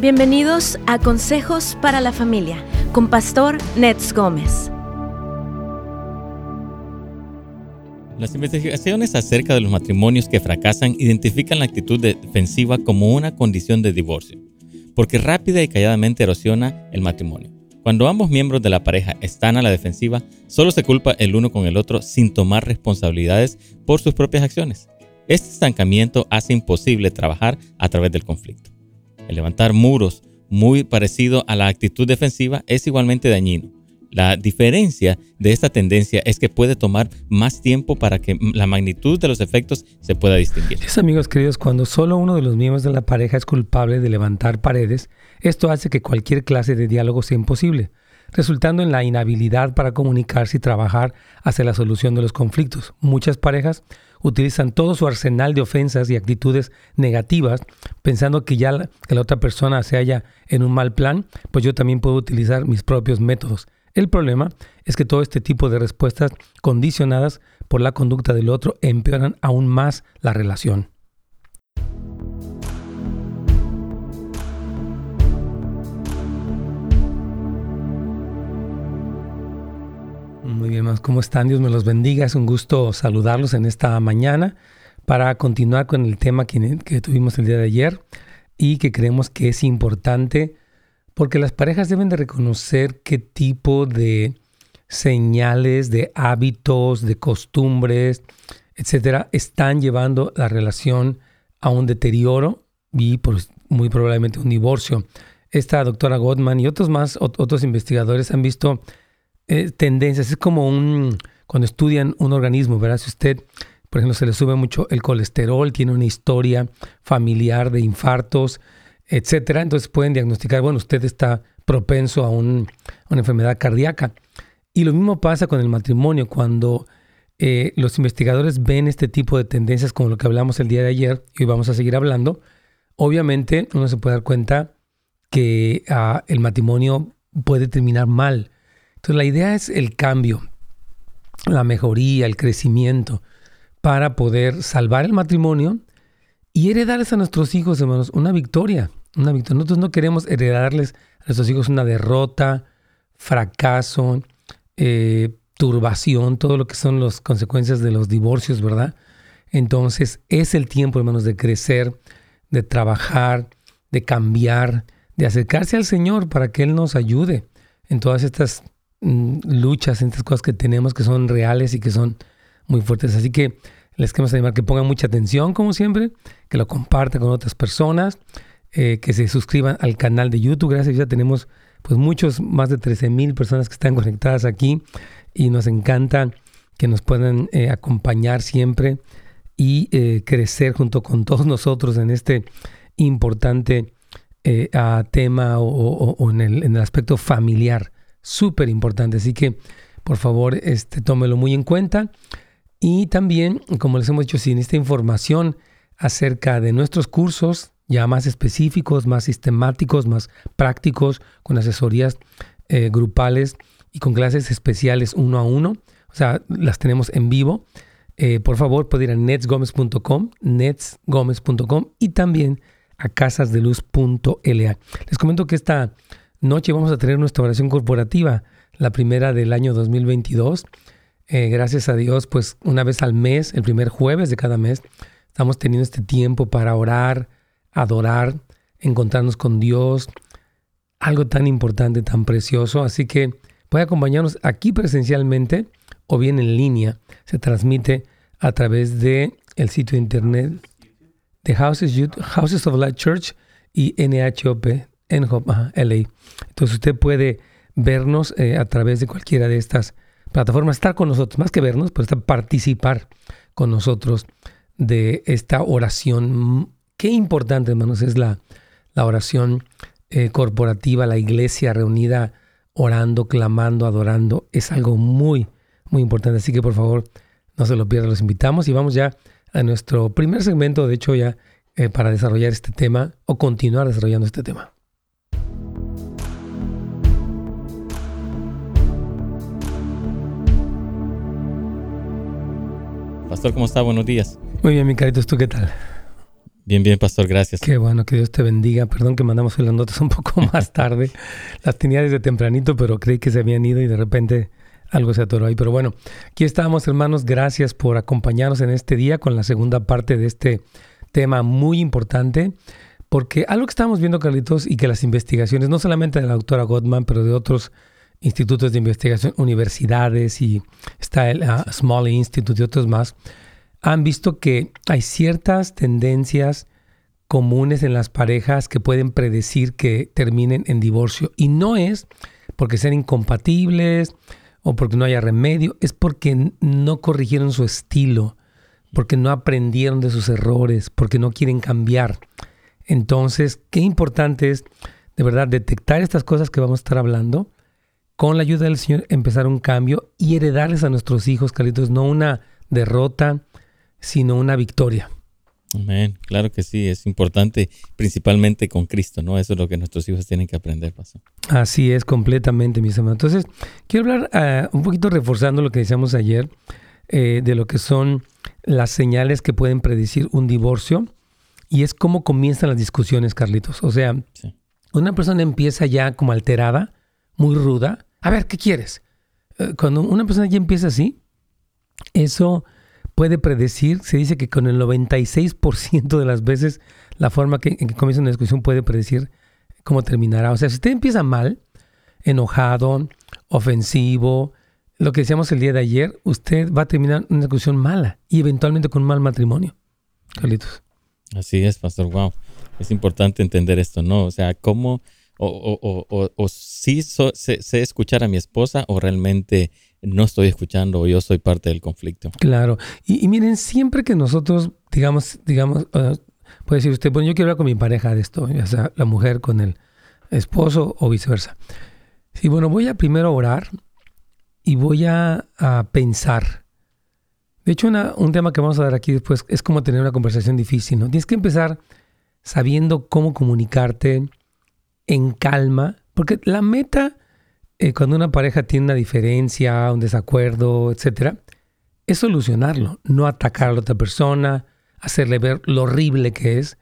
Bienvenidos a Consejos para la Familia con Pastor Nets Gómez. Las investigaciones acerca de los matrimonios que fracasan identifican la actitud defensiva como una condición de divorcio, porque rápida y calladamente erosiona el matrimonio. Cuando ambos miembros de la pareja están a la defensiva, solo se culpa el uno con el otro sin tomar responsabilidades por sus propias acciones. Este estancamiento hace imposible trabajar a través del conflicto. El levantar muros, muy parecido a la actitud defensiva, es igualmente dañino. La diferencia de esta tendencia es que puede tomar más tiempo para que la magnitud de los efectos se pueda distinguir. Amigos queridos, cuando solo uno de los miembros de la pareja es culpable de levantar paredes, esto hace que cualquier clase de diálogo sea imposible, resultando en la inhabilidad para comunicarse y trabajar hacia la solución de los conflictos. Muchas parejas utilizan todo su arsenal de ofensas y actitudes negativas, pensando que ya la, que la otra persona se halla en un mal plan, pues yo también puedo utilizar mis propios métodos. El problema es que todo este tipo de respuestas condicionadas por la conducta del otro empeoran aún más la relación. Muy bien, más ¿cómo están? Dios me los bendiga. Es un gusto saludarlos en esta mañana para continuar con el tema que, tuvimos el día de ayer y que creemos que es importante porque las parejas deben de reconocer qué tipo de señales, de hábitos, de costumbres, etcétera, están llevando la relación a un deterioro y pues, muy probablemente un divorcio. Esta doctora Gottman y otros más, otros investigadores han visto eh, tendencias. Es como un, cuando estudian un organismo, ¿verdad? Si usted, por ejemplo, se le sube mucho el colesterol, tiene una historia familiar de infartos, etcétera, entonces pueden diagnosticar, bueno, usted está propenso a una enfermedad cardíaca. Y lo mismo pasa con el matrimonio, cuando eh, los investigadores ven este tipo de tendencias como lo que hablamos el día de ayer, y vamos a seguir hablando, obviamente uno se puede dar cuenta que ah, el matrimonio puede terminar mal. Entonces la idea es el cambio, la mejoría, el crecimiento para poder salvar el matrimonio y heredarles a nuestros hijos, hermanos, una victoria, una victoria. Nosotros no queremos heredarles a nuestros hijos una derrota, fracaso, eh, turbación, todo lo que son las consecuencias de los divorcios, ¿verdad? Entonces es el tiempo, hermanos, de crecer, de trabajar, de cambiar, de acercarse al Señor para que Él nos ayude en todas estas luchas, en estas cosas que tenemos que son reales y que son muy fuertes. Así que les queremos animar que pongan mucha atención, como siempre, que lo compartan con otras personas, eh, que se suscriban al canal de YouTube. Gracias, ya tenemos pues muchos, más de 13 mil personas que están conectadas aquí y nos encanta que nos puedan eh, acompañar siempre y eh, crecer junto con todos nosotros en este importante tema o, en, el, en el aspecto familiar súper importante. Así que, por favor, este, tómelo muy en cuenta. Y también, como les hemos dicho, si esta información acerca de nuestros cursos, ya más específicos, más sistemáticos, más prácticos, con asesorías eh, grupales y con clases especiales uno a uno, o sea, las tenemos en vivo. Eh, por favor, puede ir a netsgomez.com, netsgomez.com y también a casasdeluz.la. Les comento que esta noche vamos a tener nuestra oración corporativa, la primera del año 2022. Eh, gracias a Dios, pues una vez al mes, el primer jueves de cada mes, estamos teniendo este tiempo para orar, adorar, encontrarnos con Dios, algo tan importante, tan precioso. Así que puede acompañarnos aquí presencialmente o bien en línea. Se transmite a través de el sitio de internet de Houses, Houses of Light Church y NHOP en LA. Entonces usted puede vernos eh, a través de cualquiera de estas plataformas, estar con nosotros, más que vernos, pues participar con nosotros de esta oración. Qué importante, hermanos, es la, la oración eh, corporativa, la iglesia reunida orando, clamando, adorando. Es algo muy, muy importante. Así que por favor, no se lo pierdan, los invitamos y vamos ya a nuestro primer segmento, de hecho ya eh, para desarrollar este tema o continuar desarrollando este tema. Pastor, ¿cómo está? Buenos días. Muy bien, mi caritos, ¿tú qué tal? Bien, bien, pastor, gracias. Qué bueno, que Dios te bendiga. Perdón que mandamos las notas un poco más tarde. las tenía desde tempranito, pero creí que se habían ido y de repente algo se atoró ahí. Pero bueno, aquí estamos, hermanos. Gracias por acompañarnos en este día con la segunda parte de este tema muy importante. Porque algo que estamos viendo, Carlitos, y que las investigaciones, no solamente de la doctora Gottman, pero de otros institutos de investigación, universidades y está el uh, Small Institute y otros más, han visto que hay ciertas tendencias comunes en las parejas que pueden predecir que terminen en divorcio. Y no es porque sean incompatibles o porque no haya remedio, es porque no corrigieron su estilo, porque no aprendieron de sus errores, porque no quieren cambiar. Entonces, qué importante es de verdad detectar estas cosas que vamos a estar hablando, con la ayuda del Señor empezar un cambio y heredarles a nuestros hijos, Carlitos, no una derrota, sino una victoria. Amén. Claro que sí, es importante, principalmente con Cristo, ¿no? Eso es lo que nuestros hijos tienen que aprender, Pastor. Así es, completamente, mis hermanos. Entonces, quiero hablar uh, un poquito reforzando lo que decíamos ayer, eh, de lo que son las señales que pueden predecir un divorcio, y es cómo comienzan las discusiones, Carlitos. O sea, sí. una persona empieza ya como alterada, muy ruda. A ver, ¿qué quieres? Uh, cuando una persona ya empieza así, eso puede predecir, se dice que con el 96% de las veces la forma que, en que comienza una discusión puede predecir cómo terminará. O sea, si usted empieza mal, enojado, ofensivo, lo que decíamos el día de ayer, usted va a terminar una discusión mala y eventualmente con un mal matrimonio. Carlitos. Así es, Pastor. Wow. Es importante entender esto, ¿no? O sea, cómo o, o, o, o sí so, sé, escuchar a mi esposa o realmente no estoy escuchando o yo soy parte del conflicto. Claro. Y, miren, siempre que nosotros, digamos, digamos, uh, puede decir usted, bueno, yo quiero hablar con mi pareja de esto, ya sea la mujer con el esposo o viceversa. Y bueno, voy a primero orar y voy a, a pensar. De hecho, una, un tema que vamos a dar aquí después es cómo tener una conversación difícil, ¿no? Tienes que empezar sabiendo cómo comunicarte en calma, porque la meta eh, cuando una pareja tiene una diferencia, un desacuerdo, etcétera, es solucionarlo, no atacar a la otra persona, hacerle ver lo horrible que es,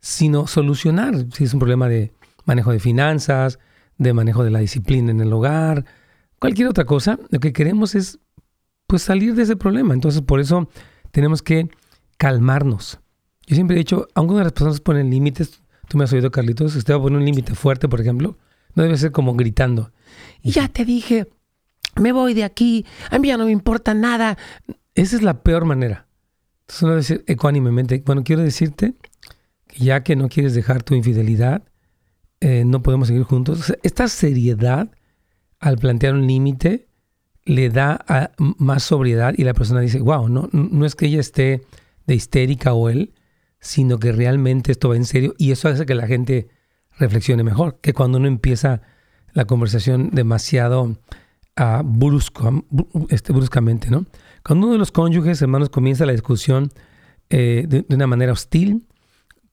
sino solucionar. Si es un problema de manejo de finanzas, de manejo de la disciplina en el hogar, cualquier otra cosa, lo que queremos es pues salir de ese problema. Entonces, por eso tenemos que calmarnos. Yo siempre he dicho, aunque las personas ponen límites, tú me has oído, Carlitos, si usted va a poner un límite fuerte, por ejemplo, no debe ser como gritando. Y ya te dije, me voy de aquí, a mí ya no me importa nada. Esa es la peor manera. Entonces uno debe decir ecuánimemente, bueno, quiero decirte que ya que no quieres dejar tu infidelidad, eh, no podemos seguir juntos. O sea, esta seriedad al plantear un límite le da a, más sobriedad y la persona dice, wow, no, no es que ella esté de histérica o él, sino que realmente esto va en serio y eso hace que la gente reflexione mejor, que cuando uno empieza la conversación demasiado uh, brusco, este, bruscamente, ¿no? Cuando uno de los cónyuges, hermanos, comienza la discusión eh, de, una manera hostil,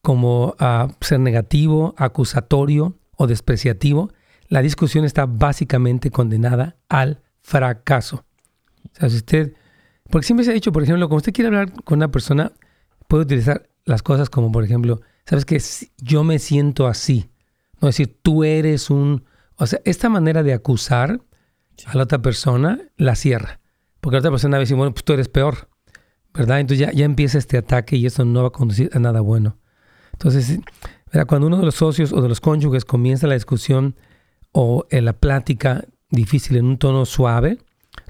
como uh, ser negativo, acusatorio o despreciativo, la discusión está básicamente condenada al fracaso. O sea, si usted, porque siempre se ha dicho, por ejemplo, cuando usted quiere hablar con una persona, puede utilizar las cosas como, por ejemplo, sabes que yo me siento así. No decir, tú eres un... O sea, esta manera de acusar a la otra persona la cierra. Porque la otra persona va a decir, bueno, pues tú eres peor. ¿Verdad? Entonces ya, ya empieza este ataque y eso no va a conducir a nada bueno. Entonces, ¿verdad? cuando uno de los socios o de los cónyuges comienza la discusión o en la plática difícil en un tono suave,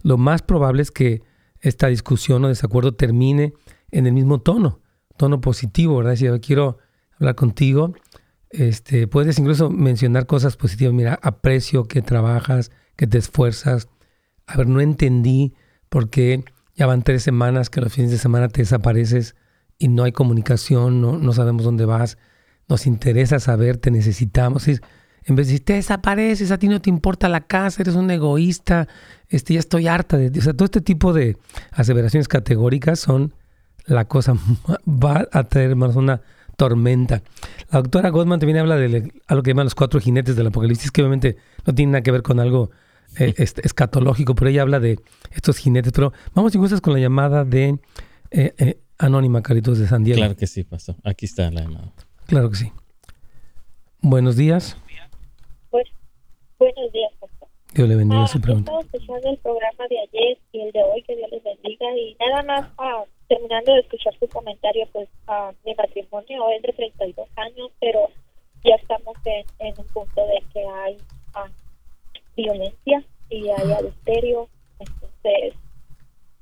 lo más probable es que esta discusión o desacuerdo termine en el mismo tono, tono positivo, ¿verdad? Si yo quiero hablar contigo, este, puedes incluso mencionar cosas positivas. Mira, aprecio que trabajas, que te esfuerzas. A ver, no entendí por qué ya van tres semanas que los fines de semana te desapareces y no hay comunicación, no, no sabemos dónde vas. Nos interesa saber, te necesitamos. En vez de decir, te desapareces, a ti no te importa la casa, eres un egoísta, este, ya estoy harta de... O sea, todo este tipo de aseveraciones categóricas son la cosa, va a traer más una tormenta. La doctora Goldman también habla de algo que llaman los cuatro jinetes del apocalipsis, que obviamente no tiene nada que ver con algo eh, escatológico, pero ella habla de estos jinetes. Pero vamos entonces con la llamada de eh, eh, anónima, Caritos de San Diego. Claro que sí, pastor. Aquí está la llamada. Claro que sí. Buenos días. Pues, buenos días, pastor. Dios le bendiga Ah, su pregunta. Estaba escuchando el programa de ayer y el de hoy, que Dios les bendiga. Y nada más, ah, terminando de escuchar su comentario, pues ah, mi matrimonio es de 32 años, pero ya estamos en, en un punto de que hay ah, violencia y hay adulterio. Entonces,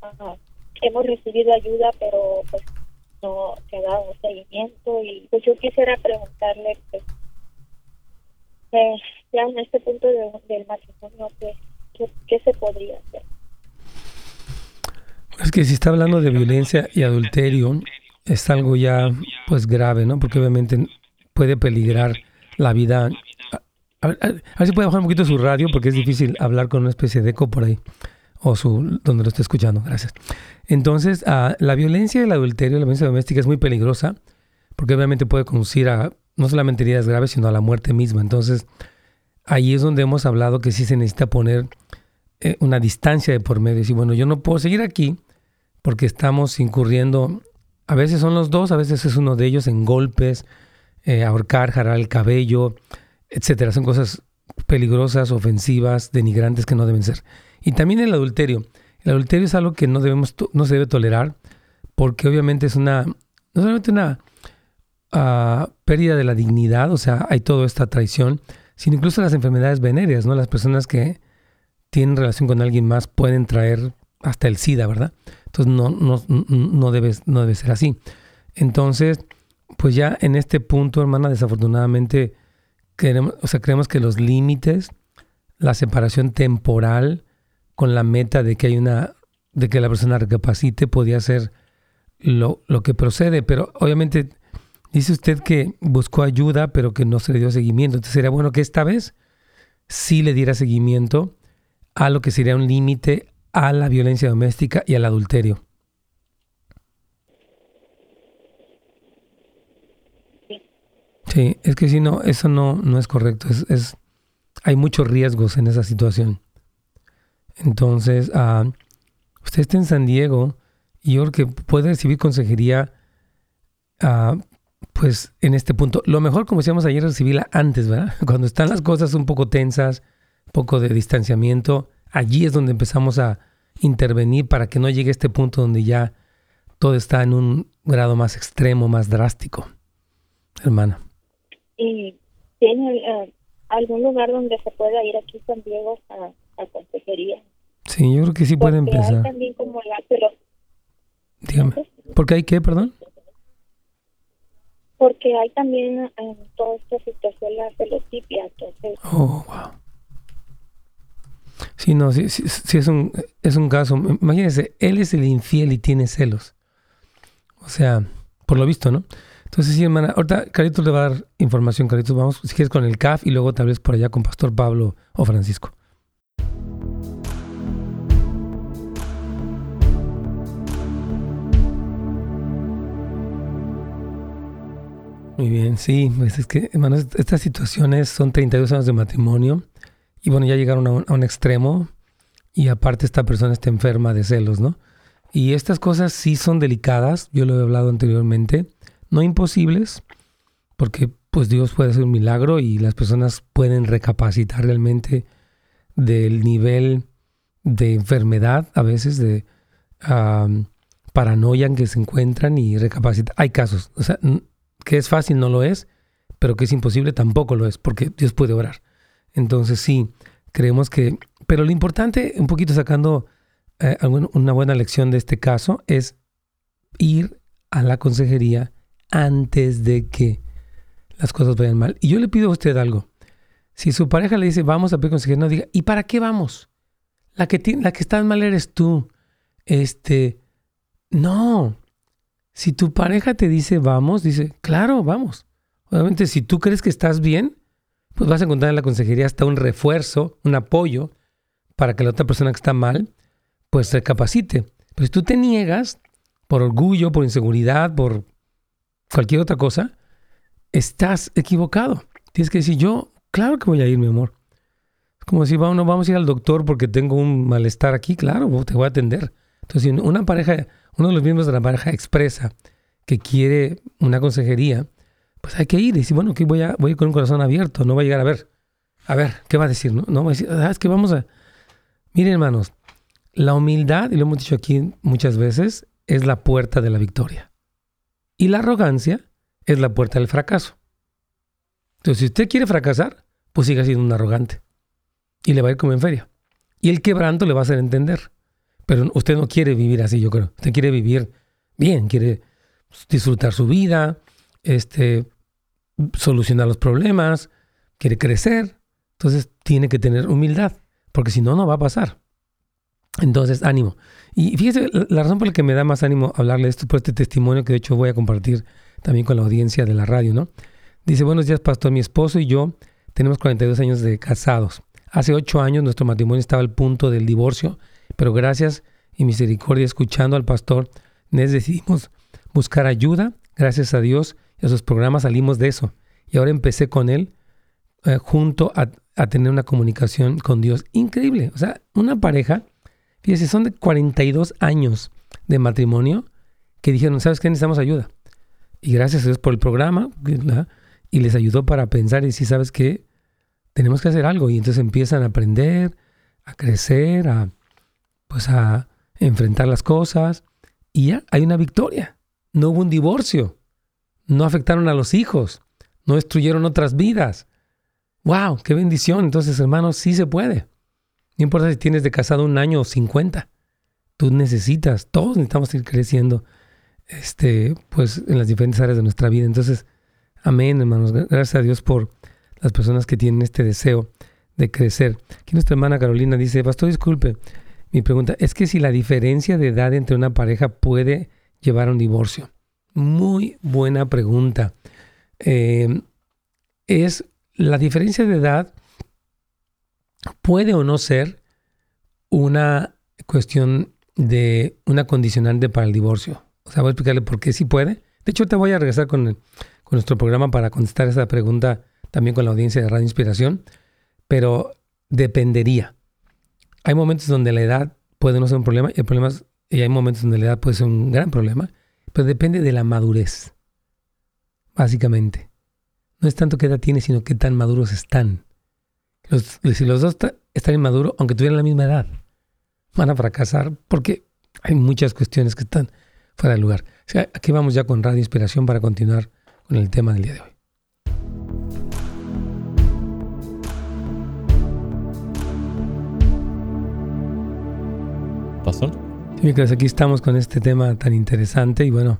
ah, hemos recibido ayuda, pero pues no se ha dado un seguimiento. Y pues yo quisiera preguntarle, pues, eh, ya en este punto de- del matrimonio, ¿qué, qué, qué se podría hacer? Es que si está hablando de violencia y adulterio, es algo ya pues grave, ¿no? Porque obviamente puede peligrar la vida. A ver, si puede bajar un poquito su radio porque es difícil hablar con una especie de eco por ahí o su donde lo esté escuchando. Gracias. Entonces, ah, la violencia y el adulterio, la violencia doméstica es muy peligrosa porque obviamente puede conducir a no solamente heridas graves, sino a la muerte misma. Entonces, ahí es donde hemos hablado que sí se necesita poner eh, una distancia de por medio. Decir, bueno, yo no puedo seguir aquí porque estamos incurriendo, a veces son los dos, a veces es uno de ellos en golpes, eh, ahorcar, jalar el cabello, etcétera. Son cosas peligrosas, ofensivas, denigrantes que no deben ser. Y también el adulterio. El adulterio es algo que no debemos, no se debe tolerar, porque obviamente es una, no solamente una ah, pérdida de la dignidad, o sea, hay toda esta traición, sino incluso las enfermedades venéreas, ¿no? Las personas que tienen relación con alguien más pueden traer hasta el SIDA, ¿verdad? Entonces no, no, no, debe, no debe ser así. Entonces, pues ya en este punto, hermana, desafortunadamente, queremos, o sea, creemos que los límites, la separación temporal con la meta de que hay una, de que la persona recapacite, podía ser lo, lo que procede, pero obviamente dice usted que buscó ayuda, pero que no se le dio seguimiento. Entonces sería bueno que esta vez sí le diera seguimiento a lo que sería un límite a la violencia doméstica y al adulterio. Sí, es que si no, eso no, no es correcto. Es, es, hay muchos riesgos en esa situación. Entonces, ah, usted está en San Diego y yo creo que puede recibir consejería, ah, pues en este punto. Lo mejor, como decíamos ayer, recibirla antes, ¿verdad? Cuando están las cosas un poco tensas, un poco de distanciamiento, allí es donde empezamos a intervenir para que no llegue a este punto donde ya todo está en un grado más extremo, más drástico, hermana. ¿Y tiene eh, algún lugar donde se pueda ir aquí San Diego a, a consejería? Sí, yo creo que sí puede Porque hay empezar. también como la, pero Dígame. ¿Por qué hay qué, perdón? porque hay también en toda esta situación la celotipia, entonces Oh, wow. Sí, no, sí, sí, sí es, un, es un caso. Imagínense, él es el infiel y tiene celos. O sea, por lo visto, ¿no? Entonces, sí, hermana, ahorita Carlitos le va a dar información, Carlitos. Vamos, si quieres, con el CAF y luego tal vez por allá con Pastor Pablo o Francisco. Muy bien, sí, pues es que, hermano, estas situaciones son 32 años de matrimonio y bueno, ya llegaron a un, extremo y aparte esta persona está enferma de celos, ¿no? Y estas cosas sí son delicadas, yo lo he hablado anteriormente, no imposibles, porque pues Dios puede hacer un milagro y las personas pueden recapacitar realmente del nivel de enfermedad, a veces de um, paranoia en que se encuentran y recapacitar. Hay casos, o sea, que es fácil no lo es, pero que es imposible tampoco lo es, porque Dios puede orar. Entonces sí, creemos que... Pero lo importante, un poquito sacando eh, una buena lección de este caso, es ir a la consejería antes de que las cosas vayan mal. Y yo le pido a usted algo. Si su pareja le dice, vamos a pedir consejería, no diga, ¿y para qué vamos? La que, la que mal eres tú. Este, no. Si tu pareja te dice, vamos, dice, claro, vamos. Obviamente, si tú crees que estás bien, pues vas a encontrar en la consejería hasta un refuerzo, un apoyo para que la otra persona que está mal, pues recapacite. Pero si tú te niegas por orgullo, por inseguridad, por cualquier otra cosa, estás equivocado. Tienes que decir, yo, claro que voy a ir, mi amor. Es como si vamos, vamos a ir al doctor porque tengo un malestar aquí, claro, te voy a atender. Entonces, una pareja, uno de los miembros de la pareja expresa que quiere una consejería, pues hay que ir y decir, bueno, que voy a, voy con un corazón abierto, no va a llegar a ver, a ver, ¿qué va a decir? No, no va a decir, ah, es que vamos a... Miren, hermanos, la humildad, y lo hemos dicho aquí muchas veces, es la puerta de la victoria. Y la arrogancia es la puerta del fracaso. Entonces, si usted quiere fracasar, pues siga siendo un arrogante. Y le va a ir como en feria. Y el quebranto le va a hacer entender. Pero usted no quiere vivir así, yo creo. Usted quiere vivir bien, quiere disfrutar su vida, este, solucionar los problemas, quiere crecer. Entonces tiene que tener humildad, porque si no, no va a pasar. Entonces, ánimo. Y fíjese, la razón por la que me da más ánimo hablarle esto, por este testimonio que de hecho voy a compartir también con la audiencia de la radio, ¿no? Dice, buenos días, pastor, mi esposo y yo tenemos 42 años de casados. Hace ocho años nuestro matrimonio estaba al punto del divorcio, pero gracias y misericordia, escuchando al pastor, decidimos buscar ayuda. Gracias a Dios sus programas salimos de eso. Y ahora empecé con él eh, junto a, a, tener una comunicación con Dios increíble. O sea, una pareja, fíjese, son de 42 años de matrimonio que dijeron, ¿sabes qué? Necesitamos ayuda. Y gracias a Dios por el programa, y les ayudó para pensar y decir, ¿sabes qué? tenemos que hacer algo. Y entonces empiezan a aprender, a crecer, a, pues a enfrentar las cosas. Y ya hay una victoria. No hubo un divorcio. No afectaron a los hijos. No destruyeron otras vidas. ¡Wow! ¡Qué bendición! Entonces, hermanos, sí se puede. No importa si tienes de casado un año o 50. Tú necesitas, todos necesitamos ir creciendo este, pues, en las diferentes áreas de nuestra vida. Entonces, amén, hermanos. Gracias a Dios por las personas que tienen este deseo de crecer. Aquí nuestra hermana Carolina dice, pastor, disculpe, mi pregunta es que si la diferencia de edad entre una pareja puede llevar a un divorcio. Muy buena pregunta. Eh, es la diferencia de edad puede o no ser una cuestión de una condicionante para el divorcio. O sea, voy a explicarle por qué sí puede. De hecho, te voy a regresar con, con nuestro programa para contestar esa pregunta también con la audiencia de Radio Inspiración, pero dependería. Hay momentos donde la edad puede no ser un problema y, el y hay momentos donde la edad puede ser un gran problema, depende de la madurez, básicamente. No es tanto qué edad tiene, sino qué tan maduros están. si los dos están inmaduros, aunque tuvieran la misma edad, van a fracasar porque hay muchas cuestiones que están fuera de lugar. aquí vamos ya con Radio Inspiración para continuar con el tema del día de hoy. Sí, aquí estamos con este tema tan interesante y bueno,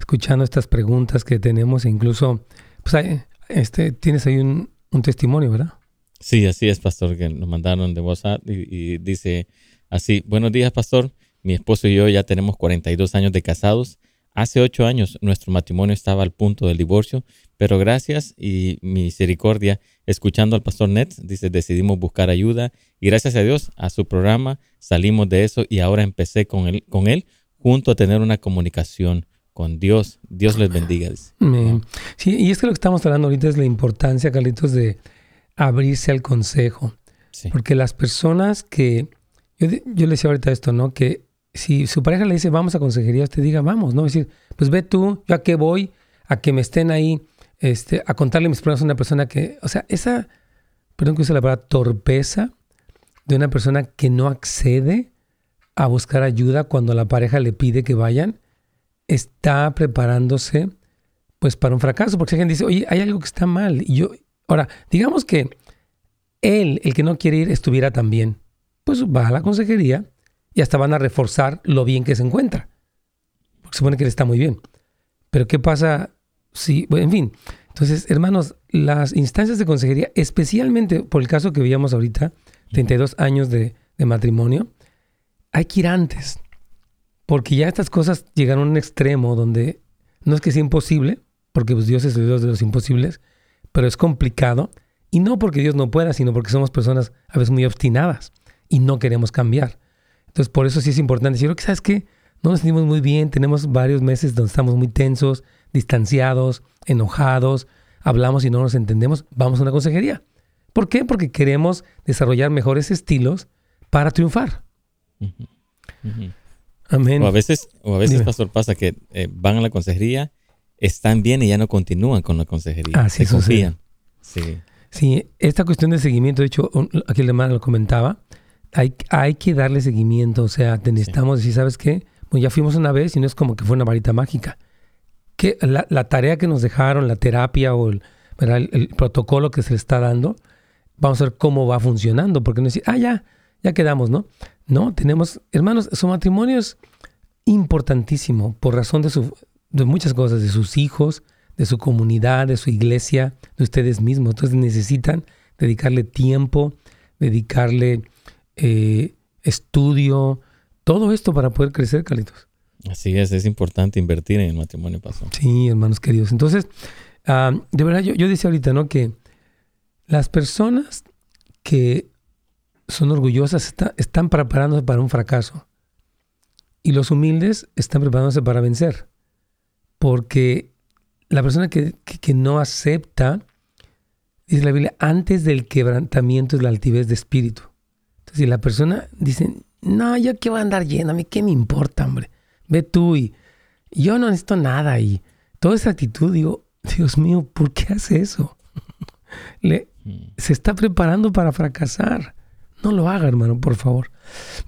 escuchando estas preguntas que tenemos e incluso, pues hay, este, tienes ahí un, testimonio, ¿verdad? Sí, así es, pastor, que nos mandaron de WhatsApp y dice así, buenos días, pastor, mi esposo y yo ya tenemos 42 años de casados. Hace ocho años nuestro matrimonio estaba al punto del divorcio, pero gracias y misericordia, escuchando al pastor Nets, dice, decidimos buscar ayuda y gracias a Dios, a su programa, salimos de eso y ahora empecé con él, con él junto a tener una comunicación con Dios. Dios les bendiga. Sí, y es que lo que estamos hablando ahorita es la importancia, Carlitos, de abrirse al consejo. Porque las personas que, yo, yo le decía ahorita esto, ¿no? Que si su pareja le dice, vamos a consejería, usted diga, vamos, ¿no? Es decir, pues ve tú, yo a qué voy, a que me estén ahí este, a contarle mis problemas a una persona que, o sea, esa, perdón que use la palabra torpeza de una persona que no accede a buscar ayuda cuando la pareja le pide que vayan, está preparándose pues para un fracaso, porque si alguien dice, oye, hay algo que está mal, y yo, ahora, digamos que él, el que no quiere ir, estuviera también, pues va a la consejería y hasta van a reforzar lo bien que se encuentra, porque supone que él está muy bien. Pero ¿qué pasa Sí, en fin. Entonces, hermanos, las instancias de consejería, especialmente por el caso que veíamos ahorita, 32 años de, matrimonio, hay que ir antes. Porque ya estas cosas llegaron a un extremo donde no es que sea imposible, porque pues, Dios es el Dios de los imposibles, pero es complicado. Y no porque Dios no pueda, sino porque somos personas a veces muy obstinadas y no queremos cambiar. Entonces, por eso sí es importante decir, que ¿sabes qué? No nos sentimos muy bien, tenemos varios meses donde estamos muy tensos, distanciados, enojados, hablamos y no nos entendemos, vamos a una consejería. ¿Por qué? Porque queremos desarrollar mejores estilos para triunfar. Amén. O a veces, o a veces Dime. pastor, pasa que eh, van a la consejería, están bien y ya no continúan con la consejería. Ah, sí, Se confían. Sí. Sí, esta cuestión de seguimiento, de hecho, aquí el hermano lo comentaba, hay, hay que darle seguimiento, o sea, te necesitamos decir, ¿sabes qué? Pues ya fuimos una vez y no es como que fue una varita mágica. Que la, la tarea que nos dejaron, la terapia o el, ¿verdad? el, el protocolo que se le está dando, vamos a ver cómo va funcionando, porque no decir, ah, ya, ya quedamos, ¿no? No, tenemos, hermanos, su matrimonio es importantísimo por razón de, su, de muchas cosas, de sus hijos, de su comunidad, de su iglesia, de ustedes mismos. Entonces necesitan dedicarle tiempo, dedicarle eh, estudio, todo esto para poder crecer, Carlitos. Así es, es importante invertir en el matrimonio, pastor. Sí, hermanos queridos. Entonces, ah, de verdad, yo, yo decía ahorita, ¿no? Que las personas que son orgullosas está- están preparándose para un fracaso. Y los humildes están preparándose para vencer. Porque la persona que, que- que no acepta, dice la Biblia, antes del quebrantamiento es la altivez de espíritu. Si la persona dice, no, yo qué voy a andar a mí qué me importa, hombre. Ve tú y yo no necesito nada. Y toda esa actitud, digo, Dios mío, ¿por qué hace eso? Le, Mm. se está preparando para fracasar. No lo haga, hermano, por favor.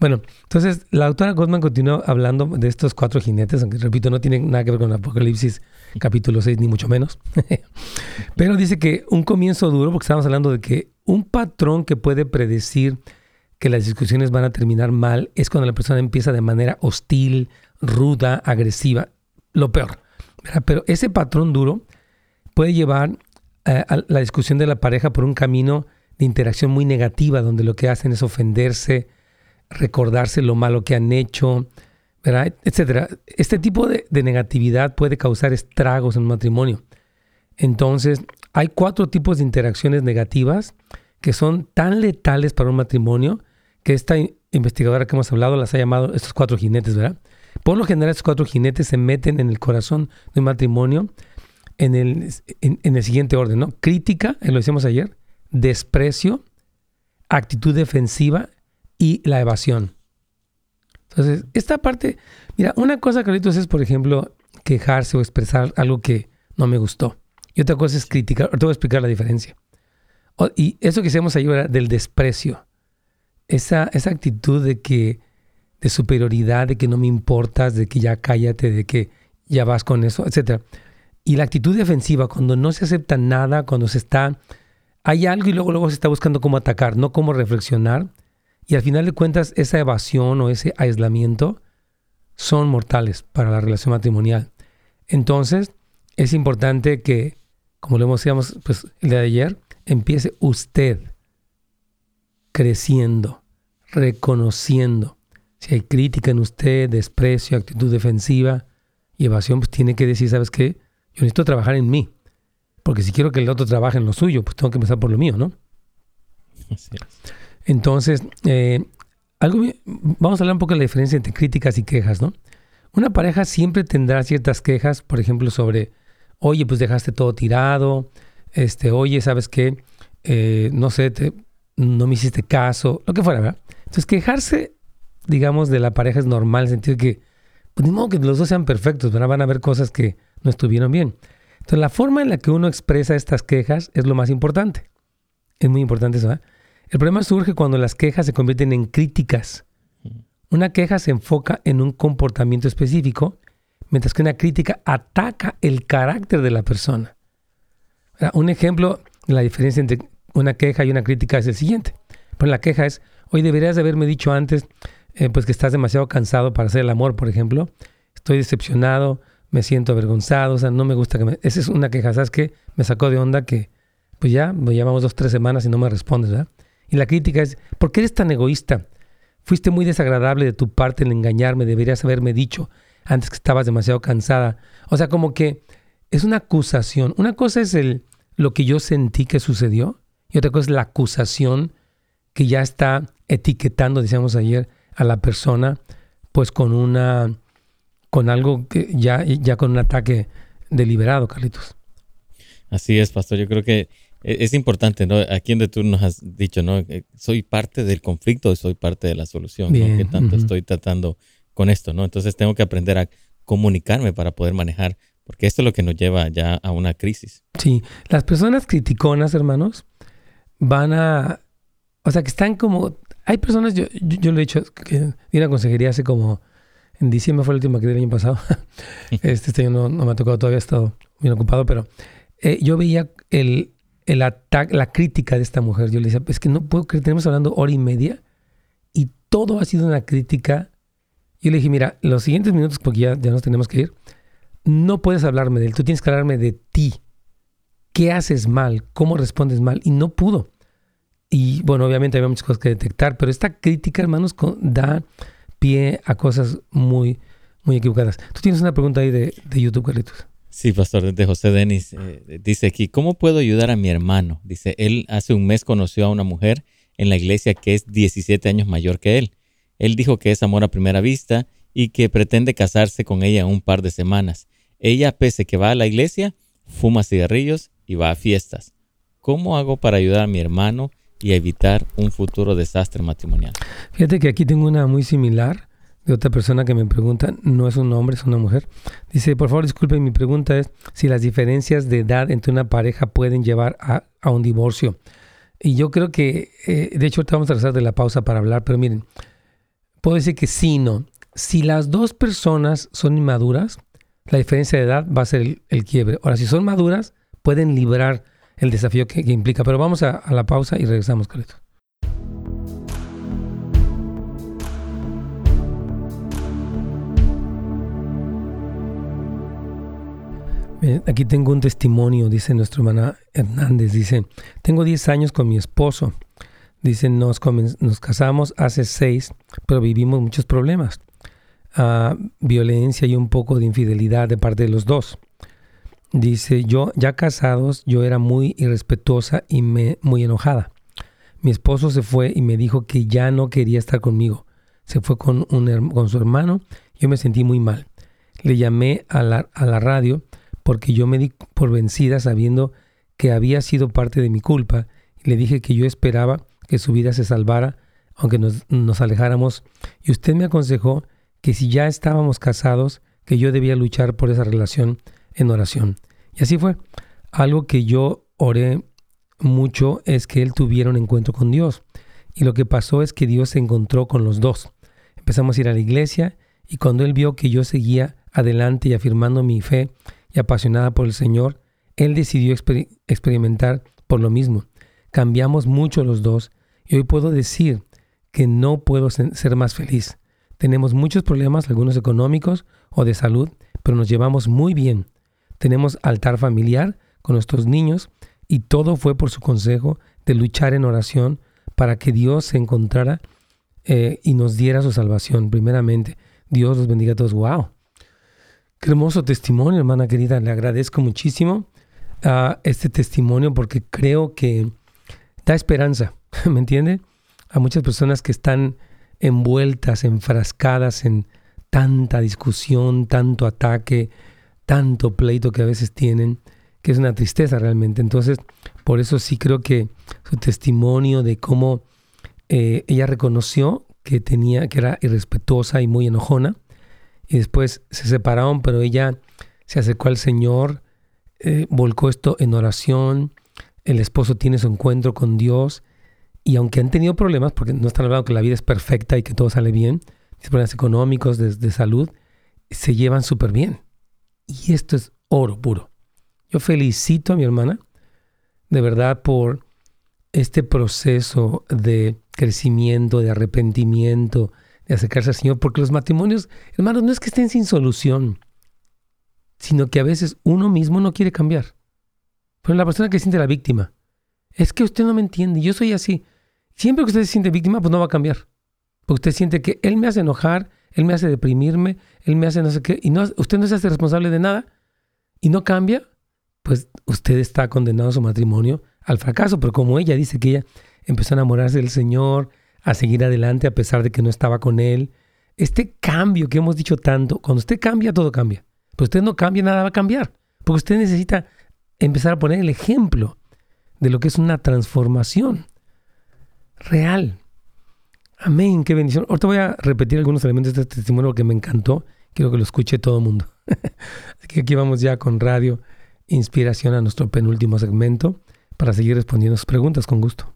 Bueno, entonces la autora Goldman continúa hablando de estos cuatro jinetes, aunque repito, no tienen nada que ver con Apocalipsis capítulo 6, ni mucho menos. Pero dice que un comienzo duro, porque estamos hablando de que un patrón que puede predecir que las discusiones van a terminar mal es cuando la persona empieza de manera hostil, ruda, agresiva, lo peor. Pero ese patrón duro puede llevar eh, a la discusión de la pareja por un camino de interacción muy negativa, donde lo que hacen es ofenderse, recordarse lo malo que han hecho, etcétera. Este tipo de, de negatividad puede causar estragos en un matrimonio. Entonces, hay cuatro tipos de interacciones negativas que son tan letales para un matrimonio que esta in- investigadora que hemos hablado las ha llamado estos cuatro jinetes, ¿verdad? Por lo general, estos cuatro jinetes se meten en el corazón de un matrimonio en el, en, el siguiente orden, ¿no? Crítica, eh, lo decíamos ayer, desprecio, actitud defensiva y la evasión. Entonces, esta parte, mira, una cosa, Carlitos, es, por ejemplo, quejarse o expresar algo que no me gustó. Y otra cosa es criticar. Ahorita voy a explicar la diferencia. Y eso que hicimos ayer era del desprecio. Esa, esa actitud de que, de superioridad, de que no me importas, de que ya cállate, de que ya vas con eso, etcétera. Y la actitud defensiva, cuando no se acepta nada, cuando se está, hay algo y luego, luego se está buscando cómo atacar, no cómo reflexionar. Y al final de cuentas, esa evasión o ese aislamiento son mortales para la relación matrimonial. Entonces, es importante que, como lo hemos decíamos pues, el día de ayer, empiece usted creciendo, reconociendo. Si hay crítica en usted, desprecio, actitud defensiva y evasión, pues tiene que decir, ¿sabes qué? Yo necesito trabajar en mí. Porque si quiero que el otro trabaje en lo suyo, pues tengo que empezar por lo mío, ¿no? Así es. Entonces, eh, algo, vamos a hablar un poco de la diferencia entre críticas y quejas, ¿no? Una pareja siempre tendrá ciertas quejas, por ejemplo, sobre, oye, pues dejaste todo tirado, este, oye, ¿sabes qué? Eh, no sé, te- no me hiciste caso, lo que fuera, ¿verdad? Entonces, quejarse, digamos, de la pareja es normal, en el sentido de que, pues ni modo que los dos sean perfectos, ¿verdad? Van a haber cosas que no estuvieron bien. Entonces, la forma en la que uno expresa estas quejas es lo más importante. Es muy importante eso, ¿verdad? El problema surge cuando las quejas se convierten en críticas. Una queja se enfoca en un comportamiento específico, mientras que una crítica ataca el carácter de la persona. ¿Verdad? Un ejemplo de la diferencia entre una queja y una crítica es el siguiente. Pues la queja es, hoy deberías de haberme dicho antes, eh, pues que estás demasiado cansado para hacer el amor, por ejemplo. Estoy decepcionado, me siento avergonzado, o sea, no me gusta que me... Esa es una queja, ¿sabes qué? Me sacó de onda que, pues ya, pues llevamos dos, tres semanas y no me respondes, ¿verdad? Y la crítica es, ¿por qué eres tan egoísta? Fuiste muy desagradable de tu parte en engañarme, deberías haberme dicho antes que estabas demasiado cansada. O sea, como que es una acusación. Una cosa es el, lo que yo sentí que sucedió y otra cosa es la acusación que ya está etiquetando, decíamos ayer, a la persona, pues con una, con algo que ya, ya con un ataque deliberado, Carlitos. Así es, pastor. Yo creo que e- es importante, ¿no? Aquí donde tú nos has dicho, ¿no? Eh, Soy parte del conflicto y soy parte de la solución, Bien, ¿no? Que tanto estoy tratando con esto, ¿no? Entonces tengo que aprender a comunicarme para poder manejar, porque esto es lo que nos lleva ya a una crisis. Sí, las personas criticonas, hermanos, van a, o sea, que están como, hay personas, yo, yo, lo he dicho, que di una consejería hace como, en diciembre fue la última que di el año pasado, este, este, año no, me ha tocado, todavía he estado bien ocupado, pero eh, yo veía el, el ataque, la crítica de esta mujer. Yo le decía, es que no puedo creer, tenemos hablando hora y media y todo ha sido una crítica. Yo le dije, mira, los siguientes minutos, porque ya, ya nos tenemos que ir, no puedes hablarme de él, tú tienes que hablarme de ti. ¿Qué haces mal? ¿Cómo respondes mal? Y no pudo. Y bueno, obviamente había muchas cosas que detectar, pero esta crítica, hermanos, da pie a cosas muy, muy equivocadas. Tú tienes una pregunta ahí de, de YouTube, Carlitos. Sí, pastor, de José Denis. Eh, dice aquí, ¿cómo puedo ayudar a mi hermano? Dice, él hace un mes conoció a una mujer en la iglesia que es 17 años mayor que él. Él dijo que es amor a primera vista y que pretende casarse con ella un par de semanas. Ella, pese que va a la iglesia, fuma cigarrillos y va a fiestas. ¿Cómo hago para ayudar a mi hermano y evitar un futuro desastre matrimonial? Fíjate que aquí tengo una muy similar de otra persona que me pregunta, no es un hombre, es una mujer. Dice, por favor, disculpen, mi pregunta es si las diferencias de edad entre una pareja pueden llevar a, un divorcio. Y yo creo que, eh, de hecho, ahorita vamos a regresar de la pausa para hablar, pero miren, puedo decir que sí, no. Si las dos personas son inmaduras, la diferencia de edad va a ser el, quiebre. Ahora, si son maduras, pueden librar el desafío que, implica. Pero vamos a, la pausa y regresamos, Carlito. Aquí tengo un testimonio, dice nuestra hermana Hernández. Dice, tengo 10 años con mi esposo. Dice, nos, nos casamos hace 6, pero vivimos muchos problemas. Violencia y un poco de infidelidad de parte de los dos. Dice, yo ya casados, yo era muy irrespetuosa y me, muy enojada. Mi esposo se fue y me dijo que ya no quería estar conmigo. Se fue con, un, con su hermano. Yo me sentí muy mal. Le llamé a la, a la radio porque yo me di por vencida sabiendo que había sido parte de mi culpa le dije que yo esperaba que su vida se salvara aunque nos, alejáramos y usted me aconsejó que si ya estábamos casados que yo debía luchar por esa relación en oración. Y así fue. Algo que yo oré mucho es que él tuviera un encuentro con Dios. Y lo que pasó es que Dios se encontró con los dos. Empezamos a ir a la iglesia y cuando él vio que yo seguía adelante y afirmando mi fe y apasionada por el Señor, Él decidió experimentar por lo mismo. Cambiamos mucho los dos y hoy puedo decir que no puedo ser más feliz. Tenemos muchos problemas, algunos económicos o de salud, pero nos llevamos muy bien. Tenemos altar familiar con nuestros niños y todo fue por su consejo de luchar en oración para que Dios se encontrara eh, y nos diera su salvación. Primeramente, Dios los bendiga a todos. ¡Wow! Qué hermoso testimonio, hermana querida. Le agradezco muchísimo a este testimonio porque creo que da esperanza, ¿me entiende? A muchas personas que están envueltas, enfrascadas en tanta discusión, tanto ataque, tanto pleito que a veces tienen, que es una tristeza realmente. Entonces, por eso sí creo que su testimonio de cómo eh, ella reconoció que tenía, que era irrespetuosa y muy enojona, y después se separaron, pero ella se acercó al Señor, eh, volcó esto en oración, el esposo tiene su encuentro con Dios y aunque han tenido problemas, porque no están hablando que la vida es perfecta y que todo sale bien, problemas económicos, de, de salud, se llevan súper bien. Y esto es oro puro. Yo felicito a mi hermana, de verdad, por este proceso de crecimiento, de arrepentimiento, de acercarse al Señor, porque los matrimonios, hermanos, no es que estén sin solución, sino que a veces uno mismo no quiere cambiar. Pero la persona que siente la víctima, es que usted no me entiende, yo soy así. Siempre que usted se siente víctima, pues no va a cambiar. Porque usted siente que él me hace enojar, él me hace deprimirme, él me hace no sé qué, y no, usted no se hace responsable de nada y no cambia, pues usted está condenado a su matrimonio al fracaso. Pero como ella dice que ella empezó a enamorarse del Señor, a seguir adelante a pesar de que no estaba con él. Este cambio que hemos dicho tanto, cuando usted cambia, todo cambia. Pero usted no cambia, nada va a cambiar. Porque usted necesita empezar a poner el ejemplo de lo que es una transformación real. Amén, qué bendición. Ahorita voy a repetir algunos elementos de este testimonio que me encantó. Quiero que lo escuche todo el mundo. Así que aquí vamos ya con radio inspiración a nuestro penúltimo segmento para seguir respondiendo sus preguntas con gusto.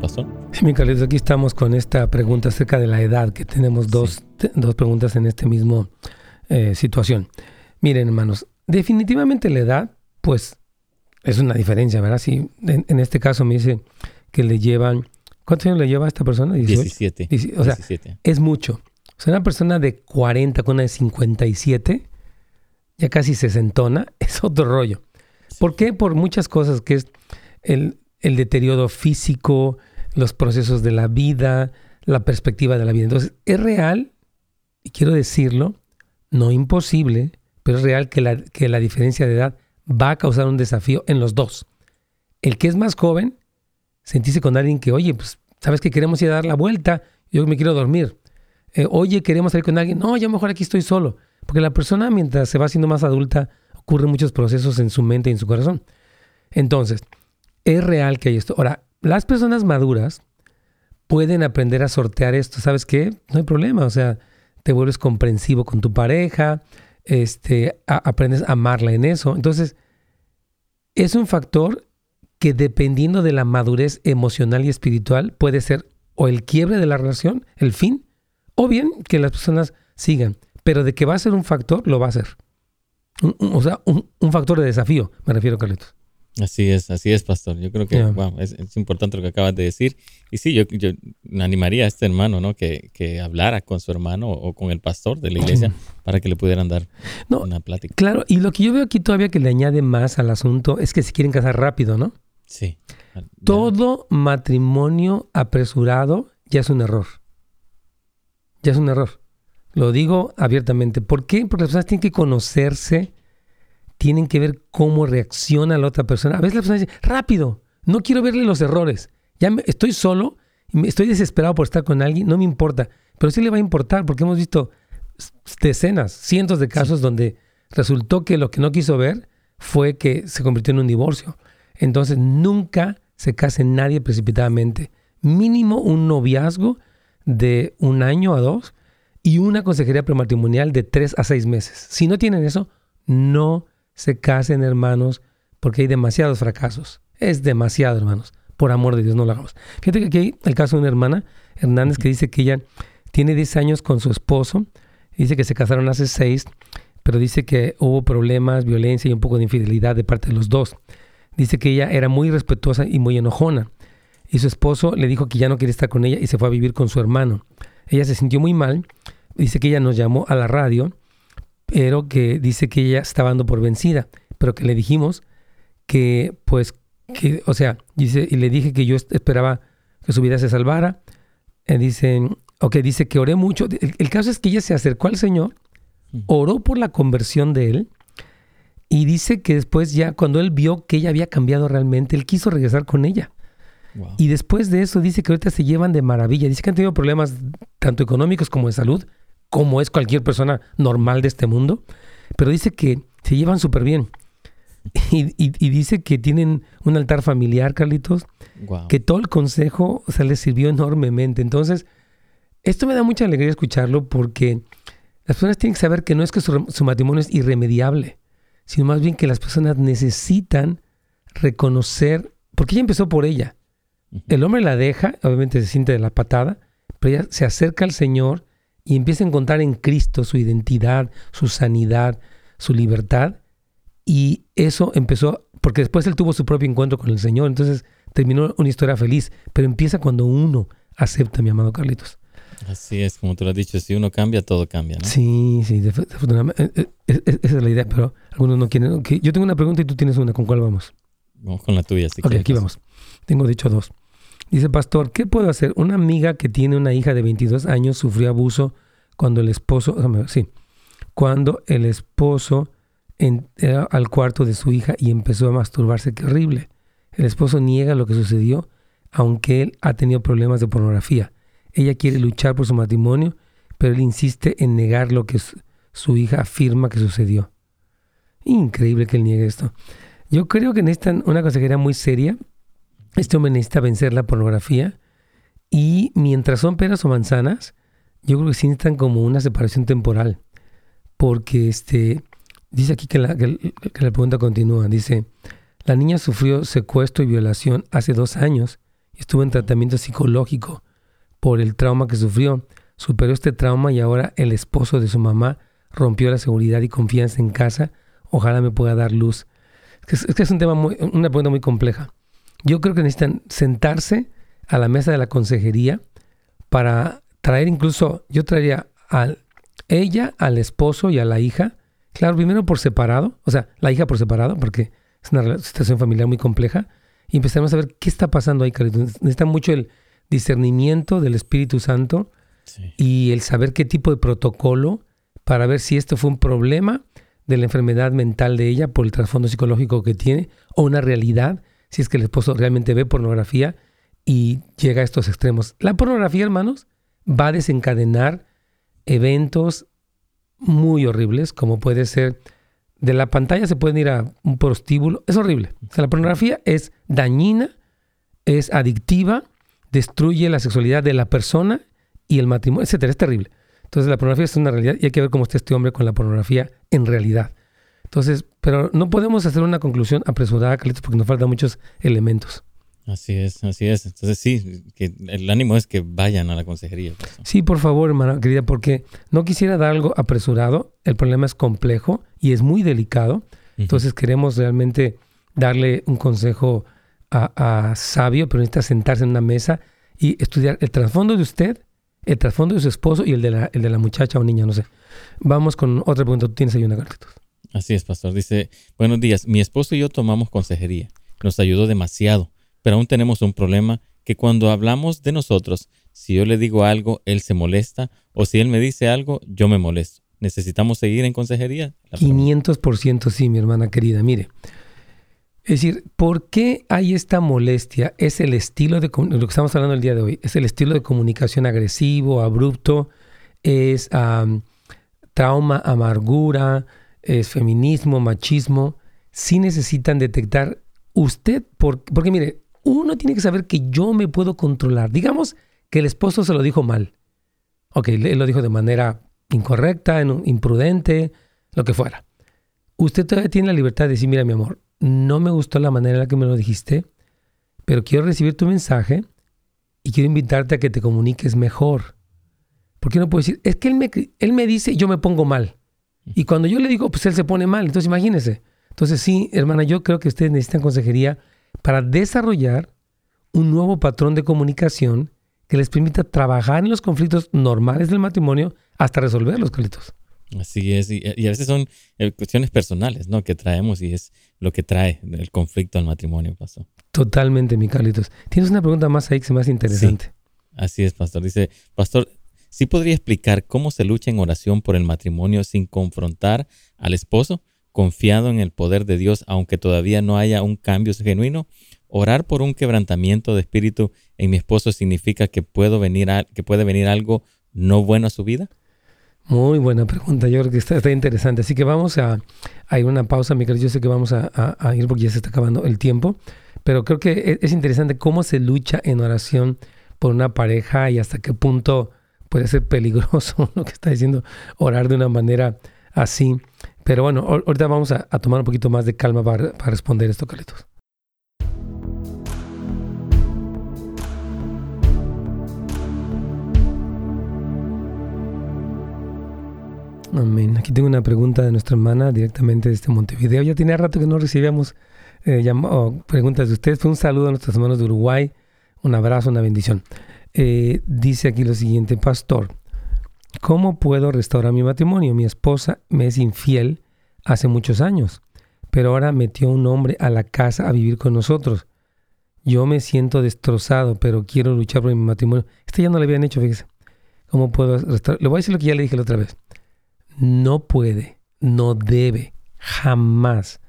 Pastor. Sí, mi Carlitos, aquí estamos con esta pregunta acerca de la edad, que tenemos dos, dos preguntas en esta misma eh, situación. Miren, hermanos, definitivamente la edad, pues, es una diferencia, ¿verdad? Si en, este caso me dice que le llevan, ¿cuántos años le lleva a esta persona? 17. o sea, es mucho. O sea, una persona de 40 con una de 57, ya casi sesentona, es otro rollo. ¿Por qué? Por muchas cosas, que es el, el deterioro físico, los procesos de la vida, la perspectiva de la vida. Entonces, es real, y quiero decirlo, no imposible, pero es real que la, que la diferencia de edad va a causar un desafío en los dos. El que es más joven, sentirse con alguien que, oye, pues, ¿sabes que queremos ir a dar la vuelta? Yo me quiero dormir. Eh, oye, queremos salir con alguien. No, yo mejor aquí estoy solo. Porque la persona, mientras se va haciendo más adulta, ocurren muchos procesos en su mente y en su corazón. Entonces, es real que hay esto. Ahora, las personas maduras pueden aprender a sortear esto. ¿Sabes qué? No hay problema. O sea, te vuelves comprensivo con tu pareja, este, aprendes a amarla en eso. Entonces, es un factor que dependiendo de la madurez emocional y espiritual puede ser o el quiebre de la relación, el fin, o bien que las personas sigan. Pero de que va a ser un factor, lo va a ser. o sea, un, un factor de desafío, me refiero, Carlitos. Así es, así es, pastor. Yo creo que es, importante lo que acabas de decir. Y sí, yo, yo animaría a este hermano, ¿no? Que, que, hablara con su hermano o con el pastor de la iglesia para que le pudieran dar una plática. Claro, y lo que yo veo aquí todavía que le añade más al asunto es que se quieren casar rápido, ¿no? Sí. Todo matrimonio apresurado ya es un error. Ya es un error. Lo digo abiertamente. ¿Por qué? Porque las personas tienen que conocerse tienen que ver cómo reacciona la otra persona. A veces la persona dice, rápido, no quiero verle los errores. Ya estoy solo, estoy desesperado por estar con alguien, no me importa. Pero sí le va a importar porque hemos visto decenas, cientos de casos donde resultó que lo que no quiso ver fue que se convirtió en un divorcio. Entonces nunca se case nadie precipitadamente. Mínimo un noviazgo de un año a dos y una consejería prematrimonial de tres a seis meses. Si no tienen eso, no se casen, hermanos, porque hay demasiados fracasos. Es demasiado, hermanos. Por amor de Dios, no lo hagamos. Fíjate que aquí hay el caso de una hermana, Hernández, que dice que ella tiene 10 años con su esposo. Dice que se casaron hace 6, pero dice que hubo problemas, violencia y un poco de infidelidad de parte de los dos. Dice que ella era muy respetuosa y muy enojona. Y su esposo le dijo que ya no quería estar con ella y se fue a vivir con su hermano. Ella se sintió muy mal. Dice que ella nos llamó a la radio pero que dice que ella estaba dando por vencida, pero que le dijimos que, pues, que, o sea, dice, y le dije que yo esperaba que su vida se salvara. Eh, dicen, ok, dice que oré mucho. El, caso es que ella se acercó al Señor, oró por la conversión de él, y dice que después ya, cuando él vio que ella había cambiado realmente, él quiso regresar con ella. Y después de eso dice que ahorita se llevan de maravilla. Dice que han tenido problemas tanto económicos como de salud, como es cualquier persona normal de este mundo, pero dice que se llevan súper bien. Y, dice que tienen un altar familiar, Carlitos, que todo el consejo o les sirvió enormemente. Entonces, esto me da mucha alegría escucharlo porque las personas tienen que saber que no es que su, su matrimonio es irremediable, sino más bien que las personas necesitan reconocer, porque ella empezó por ella. El hombre la deja, obviamente se siente de la patada, pero ella se acerca al Señor y empieza a encontrar en Cristo su identidad, su sanidad, su libertad. Y eso empezó, porque después él tuvo su propio encuentro con el Señor, entonces terminó una historia feliz, pero empieza cuando uno acepta, mi amado Carlitos. Así es, como tú lo has dicho, si uno cambia, todo cambia, ¿no? Sí, sí, desafortunadamente. Eh, eh, esa es la idea, pero algunos no quieren. Yo tengo una pregunta y tú tienes una, ¿con cuál vamos? Vamos con la tuya, sí. Ok, aquí vamos. Tengo dicho dos. Dice, pastor, ¿qué puedo hacer? Una amiga que tiene una hija de 22 años sufrió abuso cuando el esposo, sí, cuando el esposo entró al cuarto de su hija y empezó a masturbarse, qué horrible. El esposo niega lo que sucedió, aunque él ha tenido problemas de pornografía. Ella quiere luchar por su matrimonio, pero él insiste en negar lo que su hija afirma que sucedió. Increíble que él niegue esto. Yo creo que necesitan una consejería muy seria. Este hombre necesita vencer la pornografía. Y mientras son peras o manzanas, yo creo que sí necesitan como una separación temporal. Porque este, dice aquí que la, que la pregunta continúa. Dice, la niña sufrió secuestro y violación hace dos años y estuvo en tratamiento psicológico por el trauma que sufrió. Superó este trauma y ahora el esposo de su mamá rompió la seguridad y confianza en casa. Ojalá me pueda dar luz. Es que es, un tema muy, una pregunta muy compleja. Yo creo que necesitan sentarse a la mesa de la consejería para traer incluso, yo traería a ella, al esposo y a la hija, claro, primero por separado, o sea, la hija por separado, porque es una situación familiar muy compleja, y empezamos a ver qué está pasando ahí, Carlitos. Necesita mucho el discernimiento del Espíritu Santo y el saber qué tipo de protocolo para ver si esto fue un problema de la enfermedad mental de ella por el trasfondo psicológico que tiene o una realidad, si es que el esposo realmente ve pornografía y llega a estos extremos. La pornografía, hermanos, va a desencadenar eventos muy horribles, como puede ser de la pantalla se pueden ir a un prostíbulo. Es horrible. O sea, la pornografía es dañina, es adictiva, destruye la sexualidad de la persona y el matrimonio, etcétera. Es terrible. Entonces, la pornografía es una realidad y hay que ver cómo está este hombre con la pornografía en realidad. Entonces, pero no podemos hacer una conclusión apresurada, Carlitos, porque nos faltan muchos elementos. Así es, así es. Entonces sí, que el ánimo es que vayan a la consejería. Pues. Sí, por favor, hermana querida, porque no quisiera dar algo apresurado. El problema es complejo y es muy delicado. Entonces queremos realmente darle un consejo a, sabio, pero necesita sentarse en una mesa y estudiar el trasfondo de usted, el trasfondo de su esposo y el de la, el de la muchacha o niña, no sé. Vamos con otra pregunta. Tú tienes ahí una carta. Así es, pastor. Dice, buenos días. Mi esposo y yo tomamos consejería. Nos ayudó demasiado pero aún tenemos un problema que cuando hablamos de nosotros, si yo le digo algo, él se molesta, o si él me dice algo, yo me molesto. ¿Necesitamos seguir en consejería? 500% sí, mi hermana querida. Mire, es decir, ¿por qué hay esta molestia? Es el estilo de lo que estamos hablando el día de hoy. Es el estilo de comunicación agresivo, abrupto, es trauma, amargura, es feminismo, machismo. Sí necesitan detectar usted, porque mire, uno tiene que saber que yo me puedo controlar. Digamos que el esposo se lo dijo mal. Ok, él lo dijo de manera incorrecta, imprudente, lo que fuera. Usted todavía tiene la libertad de decir, mira mi amor, no me gustó la manera en la que me lo dijiste, pero quiero recibir tu mensaje y quiero invitarte a que te comuniques mejor. ¿Por qué no puedo decir? Es que él me, él me dice, yo me pongo mal. Y cuando yo le digo, pues él se pone mal. Entonces imagínese. Entonces sí, hermana, yo creo que ustedes necesitan consejería para desarrollar un nuevo patrón de comunicación que les permita trabajar en los conflictos normales del matrimonio hasta resolver los conflictos. Así es, y, a veces son eh, cuestiones personales, ¿no? Que traemos y es lo que trae el conflicto al matrimonio, pastor. Totalmente, mi Carlitos. Tienes una pregunta más ahí que es más interesante. así es, pastor. Dice, pastor, ¿sí podría explicar cómo se lucha en oración por el matrimonio sin confrontar al esposo? confiado en el poder de Dios, aunque todavía no haya un cambio genuino. Orar por un quebrantamiento de espíritu en mi esposo significa que, puedo venir que puede venir algo no bueno a su vida. Muy buena pregunta, yo creo que está, interesante. Así que vamos a, ir una pausa, mi Yo sé que vamos a, ir porque ya se está acabando el tiempo, pero creo que es, interesante cómo se lucha en oración por una pareja y hasta qué punto puede ser peligroso lo que está diciendo orar de una manera así. Pero bueno, ahorita vamos a, tomar un poquito más de calma para, responder esto, Carlitos. Amén. Aquí tengo una pregunta de nuestra hermana directamente desde Montevideo. Ya tiene rato que no recibíamos eh, preguntas de ustedes. un saludo a nuestros hermanos de Uruguay. Un abrazo, una bendición. Eh, dice aquí lo siguiente, pastor. ¿Cómo puedo restaurar mi matrimonio? Mi esposa me es infiel hace muchos años, pero ahora metió un hombre a la casa a vivir con nosotros. Yo me siento destrozado, pero quiero luchar por mi matrimonio. Este ya no le habían hecho, fíjese. ¿Cómo puedo restaurar? Le voy a decir lo que ya le dije la otra vez. No puede, no debe jamás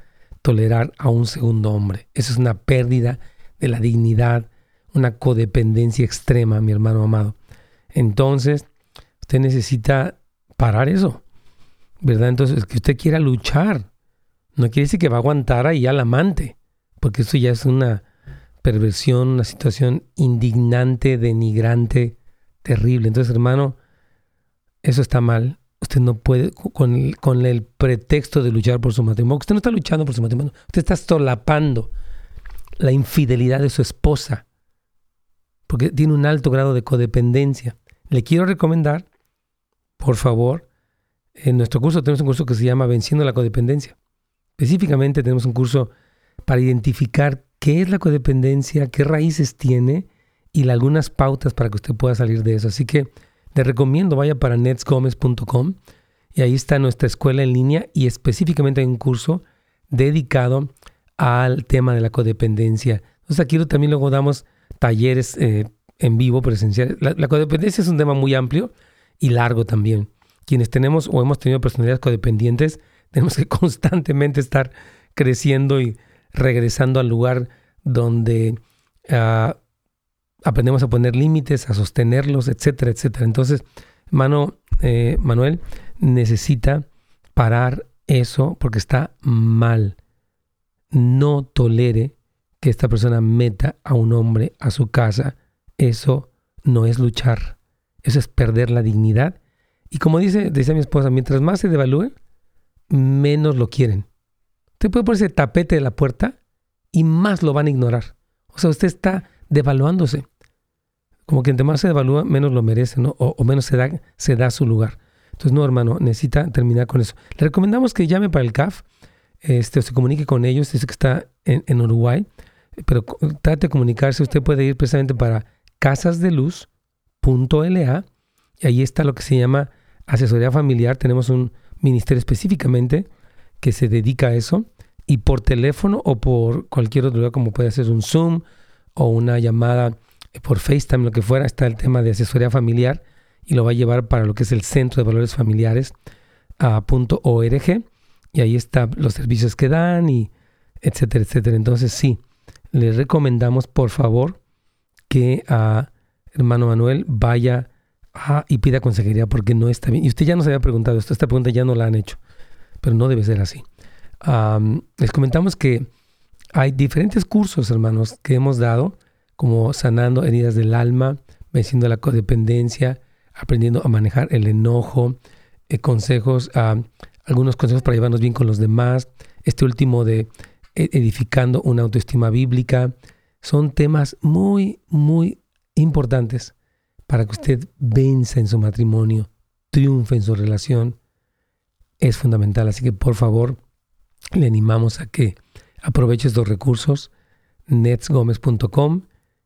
tolerar a un segundo hombre. Eso es una pérdida de la dignidad, una codependencia extrema, mi hermano amado. Entonces, Usted necesita parar eso, ¿verdad? Entonces, que usted quiera luchar. No quiere decir que va a aguantar ahí al amante, porque eso ya es una perversión, una situación indignante, denigrante, terrible. Entonces, hermano, eso está mal. Usted no puede, con el, pretexto de luchar por su matrimonio, usted no está luchando por su matrimonio, usted está solapando la infidelidad de su esposa, porque tiene un alto grado de codependencia. Le quiero recomendar, por favor, en nuestro curso tenemos un curso que se llama Venciendo la Codependencia. Específicamente tenemos un curso para identificar qué es la codependencia, qué raíces tiene y algunas pautas para que usted pueda salir de eso. Así que le recomiendo vaya para netsgomez.com y ahí está nuestra escuela en línea y específicamente hay un curso dedicado al tema de la codependencia. Entonces aquí también luego damos talleres eh, en vivo presenciales. La, codependencia es un tema muy amplio y largo también. Quienes tenemos o hemos tenido personalidades codependientes, tenemos que constantemente estar creciendo y regresando al lugar donde ah, aprendemos a poner límites, a sostenerlos, etcétera, etcétera. Entonces, mano, eh, Manuel necesita parar eso porque está mal no tolere que esta persona meta a un hombre a su casa. Eso no es luchar, eso es perder la dignidad. Y como dice, decía mi esposa, mientras más se devalúe, menos lo quieren. Usted puede ponerse tapete de la puerta y más lo van a ignorar. O sea, usted está devaluándose. Como que entre más se devalúa, menos lo merece, ¿no? O, menos se da, se da su lugar. Entonces, no, hermano, necesita terminar con eso. Le recomendamos que llame para el CAF este, se comunique con ellos, dice que está en, Uruguay, pero trate de comunicarse, usted puede ir precisamente para casasdeluz.la y ahí está lo que se llama asesoría familiar, tenemos un ministerio específicamente que se dedica a eso y por teléfono o por cualquier otro lugar como puede ser un Zoom o una llamada por FaceTime, lo que fuera, está el tema de asesoría familiar y lo va a llevar para lo que es el Centro de Valores Familiares a .org y ahí están los servicios que dan y etcétera, etcétera. Entonces sí, le recomendamos por favor que a hermano Manuel vaya y pida consejería porque no está bien. Y usted ya nos había preguntado esto, esta pregunta ya no la han hecho, pero no debe ser así. les comentamos que hay diferentes cursos, hermanos, que hemos dado, como sanando heridas del alma, venciendo la codependencia, aprendiendo a manejar el enojo, eh, consejos a algunos consejos para llevarnos bien con los demás, este último de edificando una autoestima bíblica, son temas muy, muy importantes para que usted venza en su matrimonio, triunfe en su relación. Es fundamental, así que por favor le animamos a que aproveche estos recursos, netsgomez.com,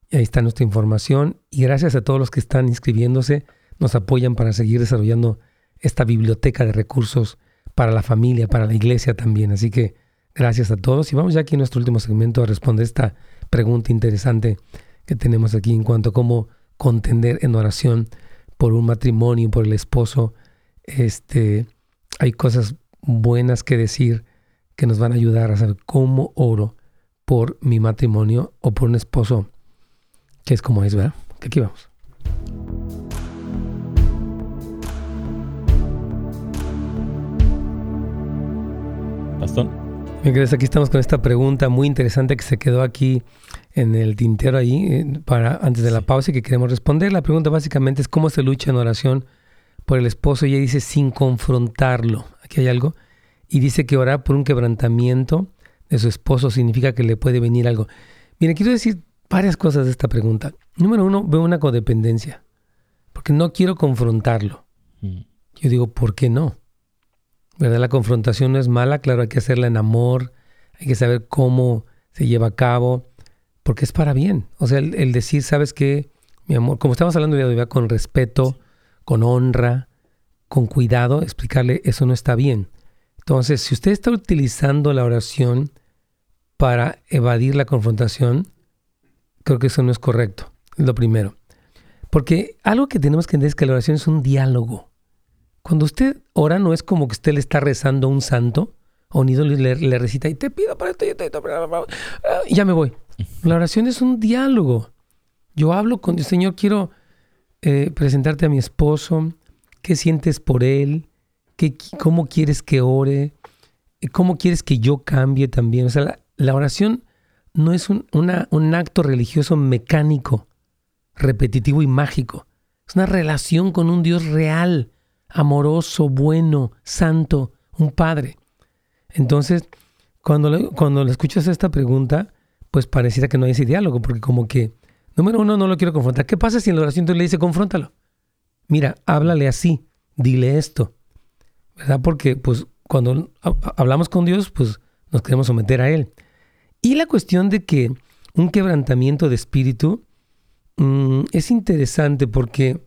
y ahí está nuestra información. Y gracias a todos los que están inscribiéndose, nos apoyan para seguir desarrollando esta biblioteca de recursos para la familia, para la iglesia también. Así que gracias a todos. Y vamos ya aquí en nuestro último segmento a responder esta pregunta interesante que tenemos aquí en cuanto a cómo contender en oración por un matrimonio, por el esposo. Este, hay cosas buenas que decir que nos van a ayudar a saber cómo oro por mi matrimonio o por un esposo que es como es, ¿verdad? Aquí vamos. Aquí estamos con esta pregunta muy interesante que se quedó aquí en el tintero ahí eh, para antes de la pausa y que queremos responder. La pregunta básicamente es cómo se lucha en oración por el esposo y ella dice sin confrontarlo. Aquí hay algo. Y dice que orar por un quebrantamiento de su esposo significa que le puede venir algo. Mire, quiero decir varias cosas de esta pregunta. Número uno, veo una codependencia, porque no quiero confrontarlo. Mm. Yo digo, ¿por qué no? ¿Verdad? La confrontación no es mala, claro, hay que hacerla en amor, hay que saber cómo se lleva a cabo, porque es para bien. O sea, el, decir, ¿sabes qué? Mi amor, como estamos hablando de hoy, con respeto, con honra, con cuidado, explicarle eso no está bien. Entonces, si usted está utilizando la oración para evadir la confrontación, creo que eso no es correcto, lo primero. Porque algo que tenemos que entender es que la oración es un diálogo. Cuando usted ora, no es como que usted le está rezando a un santo o un ídolo y le, recita y te pido para esto y te, y ya me voy. La oración es un diálogo. Yo hablo con el Señor, quiero eh, presentarte a mi esposo, qué sientes por él, ¿Qué, cómo quieres que ore, ¿cómo quieres que yo cambie también? O sea, la, oración no es un, un acto religioso mecánico, repetitivo y mágico. Es una relación con un Dios real, amoroso, bueno, santo, un Padre. Entonces, cuando le, cuando le escuchas esta pregunta, pues pareciera que no hay ese diálogo, porque como que, número uno, no lo quiero confrontar. ¿Qué pasa si en la oración tú le dice, confróntalo? Mira, háblale así, dile esto. ¿Verdad? Porque, pues, cuando hablamos con Dios, pues nos queremos someter a Él. Y la cuestión de que un quebrantamiento de espíritu mm, es interesante porque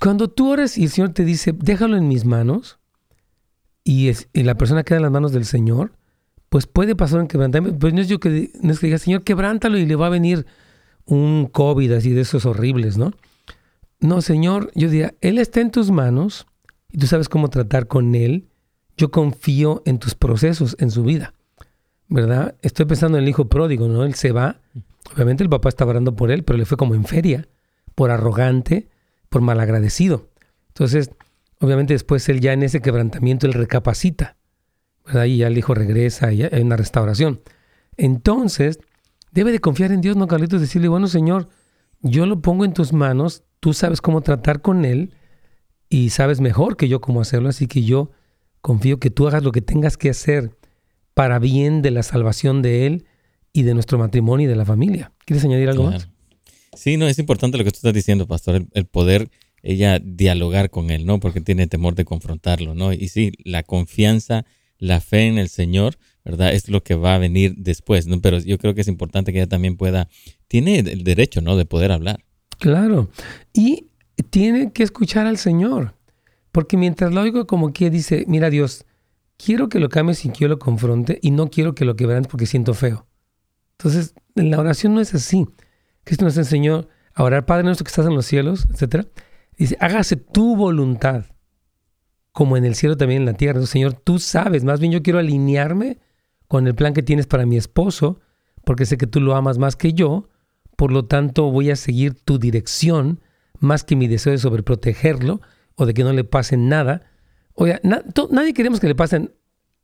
cuando tú oras y el Señor te dice, déjalo en mis manos, y, la persona queda en las manos del Señor, pues puede pasar un quebrantamiento. Pues no es yo que, no es que diga, Señor, quebrántalo y le va a venir un COVID así de esos horribles, ¿no? No, Señor, yo diría, Él está en tus manos y tú sabes cómo tratar con Él. Yo confío en tus procesos, en su vida, ¿verdad? Estoy pensando en el hijo pródigo, ¿no? Él se va. Obviamente el papá estaba orando por él, pero le fue como en feria, por arrogante, por malagradecido. Entonces, obviamente después él ya en ese quebrantamiento, él recapacita, ¿verdad? Y ya el hijo regresa y hay una restauración. Entonces, debe de confiar en Dios, ¿no, Carlitos? Decirle, bueno, Señor, yo lo pongo en tus manos, tú sabes cómo tratar con él y sabes mejor que yo cómo hacerlo, así que yo confío que tú hagas lo que tengas que hacer para bien de la salvación de él y de nuestro matrimonio y de la familia. ¿Quieres añadir algo más? Sí, no, es importante lo que tú estás diciendo, pastor, el, poder ella dialogar con él, ¿no? Porque tiene temor de confrontarlo, ¿no? Y sí, la confianza, la fe en el Señor, ¿verdad? Es lo que va a venir después, ¿no? Pero yo creo que es importante que ella también pueda, tiene el derecho, ¿no? De poder hablar. Claro. Y tiene que escuchar al Señor. Porque mientras lo oigo como que dice, mira Dios, quiero que lo cambies sin que yo lo confronte y no quiero que lo quebrantes porque siento feo. Entonces, la oración no es así. Cristo nos enseñó a orar, Padre nuestro que estás en los cielos, etc. Dice, hágase tu voluntad, como en el cielo también en la tierra. Señor, tú sabes, más bien yo quiero alinearme con el plan que tienes para mi esposo, porque sé que tú lo amas más que yo, por lo tanto voy a seguir tu dirección más que mi deseo de sobreprotegerlo o de que no le pase nada. Oye, nadie queremos que le pasen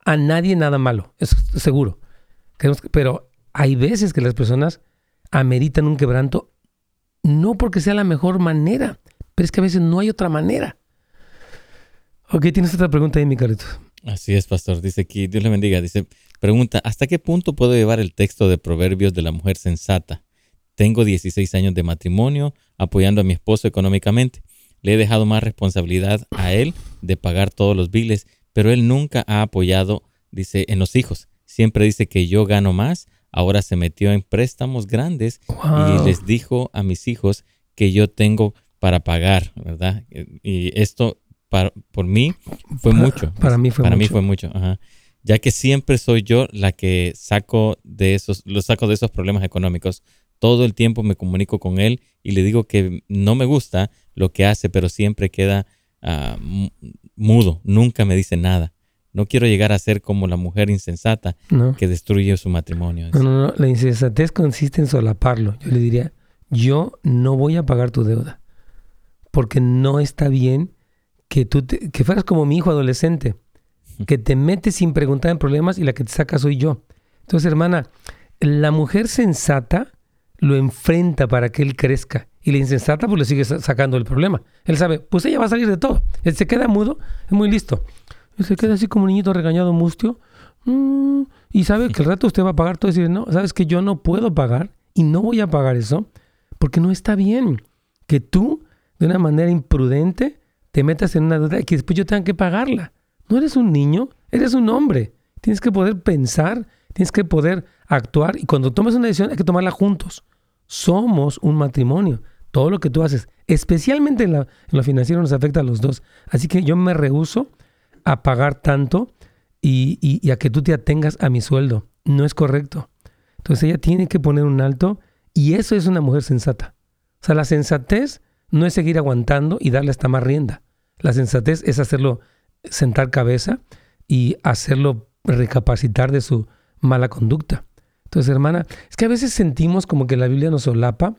a nadie nada malo, eso seguro. pero hay veces que las personas ameritan un quebranto no porque sea la mejor manera, pero es que a veces no hay otra manera. Ok, tienes otra pregunta ahí, mi carito. Así es, pastor. Dice aquí, Dios le bendiga. Dice, pregunta, ¿hasta qué punto puedo llevar el texto de Proverbios de la mujer sensata? Tengo 16 años de matrimonio apoyando a mi esposo económicamente. Le he dejado más responsabilidad a él de pagar todos los biles, pero él nunca ha apoyado, dice, en los hijos. Siempre dice que yo gano más. Ahora se metió en préstamos grandes y les dijo a mis hijos que yo tengo para pagar, ¿verdad? Y esto para, por mí fue mucho. Para mí fue para mucho. mí fue mucho, ya que siempre soy yo la que saco de esos, lo saco de esos problemas económicos todo el tiempo me comunico con él y le digo que no me gusta lo que hace, pero siempre queda ah, mudo, nunca me dice nada. No quiero llegar a ser como la mujer insensata que destruye su matrimonio. No, no, no, la insensatez consiste en solaparlo. Yo le diría, yo no voy a pagar tu deuda, porque no está bien que tú que fueras como mi hijo adolescente, que te metes sin preguntar en problemas y la que te saca soy yo. Entonces, hermana, la mujer sensata lo enfrenta para que él crezca. Y la insensata pues le sigue sacando el problema. Él sabe, pues ella va a salir de todo. Él se queda mudo, es muy listo. Se queda así como un niñito regañado mustio. Mm, y sabe que el rato usted va a pagar todo y decir, no, sabes que yo no puedo pagar y no voy a pagar eso porque no está bien que tú, de una manera imprudente, te metas en una deuda y que después yo tenga que pagarla. No eres un niño, eres un hombre. Tienes que poder pensar, tienes que poder actuar y cuando tomes una decisión hay que tomarla juntos. Somos un matrimonio. Todo lo que tú haces, especialmente en, lo financiero, nos afecta a los dos. Así que yo me rehuso a pagar tanto y, a que tú te atengas a mi sueldo. No es correcto. Entonces ella tiene que poner un alto y eso es una mujer sensata. O sea, la sensatez no es seguir aguantando y darle hasta más rienda. La sensatez es hacerlo sentar cabeza y hacerlo recapacitar de su mala conducta. Entonces, hermana, es que a veces sentimos como que la Biblia nos solapa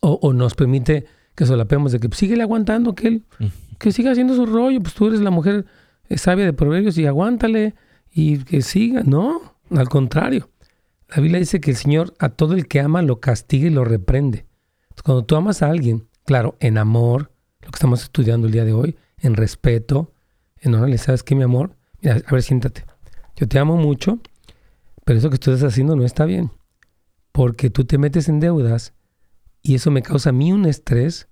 o, nos permite que solapemos de que pues, sigue aguantando, que él que siga haciendo su rollo, pues tú eres la mujer eh, sabia de proverbios y aguántale y que siga. No, al contrario. La Biblia dice que el Señor a todo el que ama lo castiga y lo reprende. cuando tú amas a alguien, claro, en amor, lo que estamos estudiando el día de hoy, en respeto, en honor, ¿sabes qué, mi amor? Mira, a ver, siéntate. Yo te amo mucho, pero eso que tú estás haciendo no está bien. Porque tú te metes en deudas y eso me causa a mí un estrés,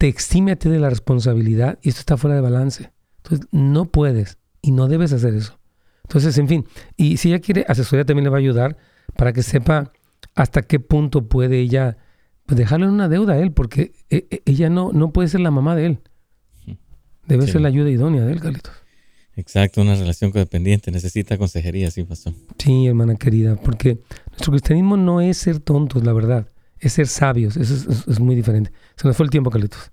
te exime a ti de la responsabilidad y esto está fuera de balance. Entonces, no puedes y no debes hacer eso. Entonces, en fin, y si ella quiere asesoría también le va a ayudar para que sepa hasta qué punto puede ella pues, dejarle una deuda a él, porque e, e, ella no, no puede ser la mamá de él. Debe ser la ayuda idónea de él, Carlitos. Exacto, una relación codependiente necesita consejería, sí, pasó. Sí, hermana querida, porque nuestro cristianismo no es ser tontos, la verdad, es ser sabios, eso es, muy diferente. Se nos fue el tiempo, Carlitos.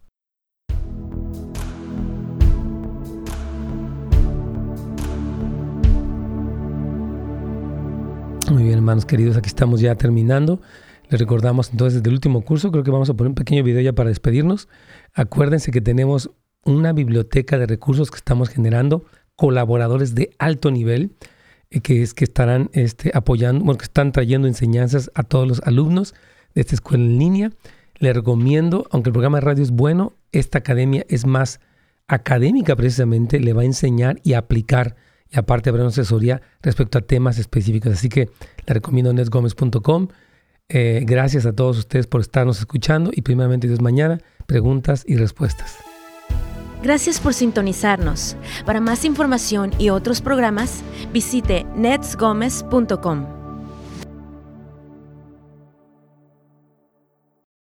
Muy bien, hermanos queridos, aquí estamos ya terminando. Les recordamos entonces del último curso, creo que vamos a poner un pequeño video ya para despedirnos. Acuérdense que tenemos una biblioteca de recursos que estamos generando, colaboradores de alto nivel, eh, que es que estarán este, apoyando, bueno, que están trayendo enseñanzas a todos los alumnos de esta escuela en línea. Les recomiendo, aunque el programa de radio es bueno, esta academia es más académica precisamente, le va a enseñar y aplicar y aparte habrá una asesoría respecto a temas específicos. Así que le recomiendo netgomez.com. Eh, gracias a todos ustedes por estarnos escuchando y primeramente Dios mañana, preguntas y respuestas. Gracias por sintonizarnos. Para más información y otros programas, visite netsgomez.com.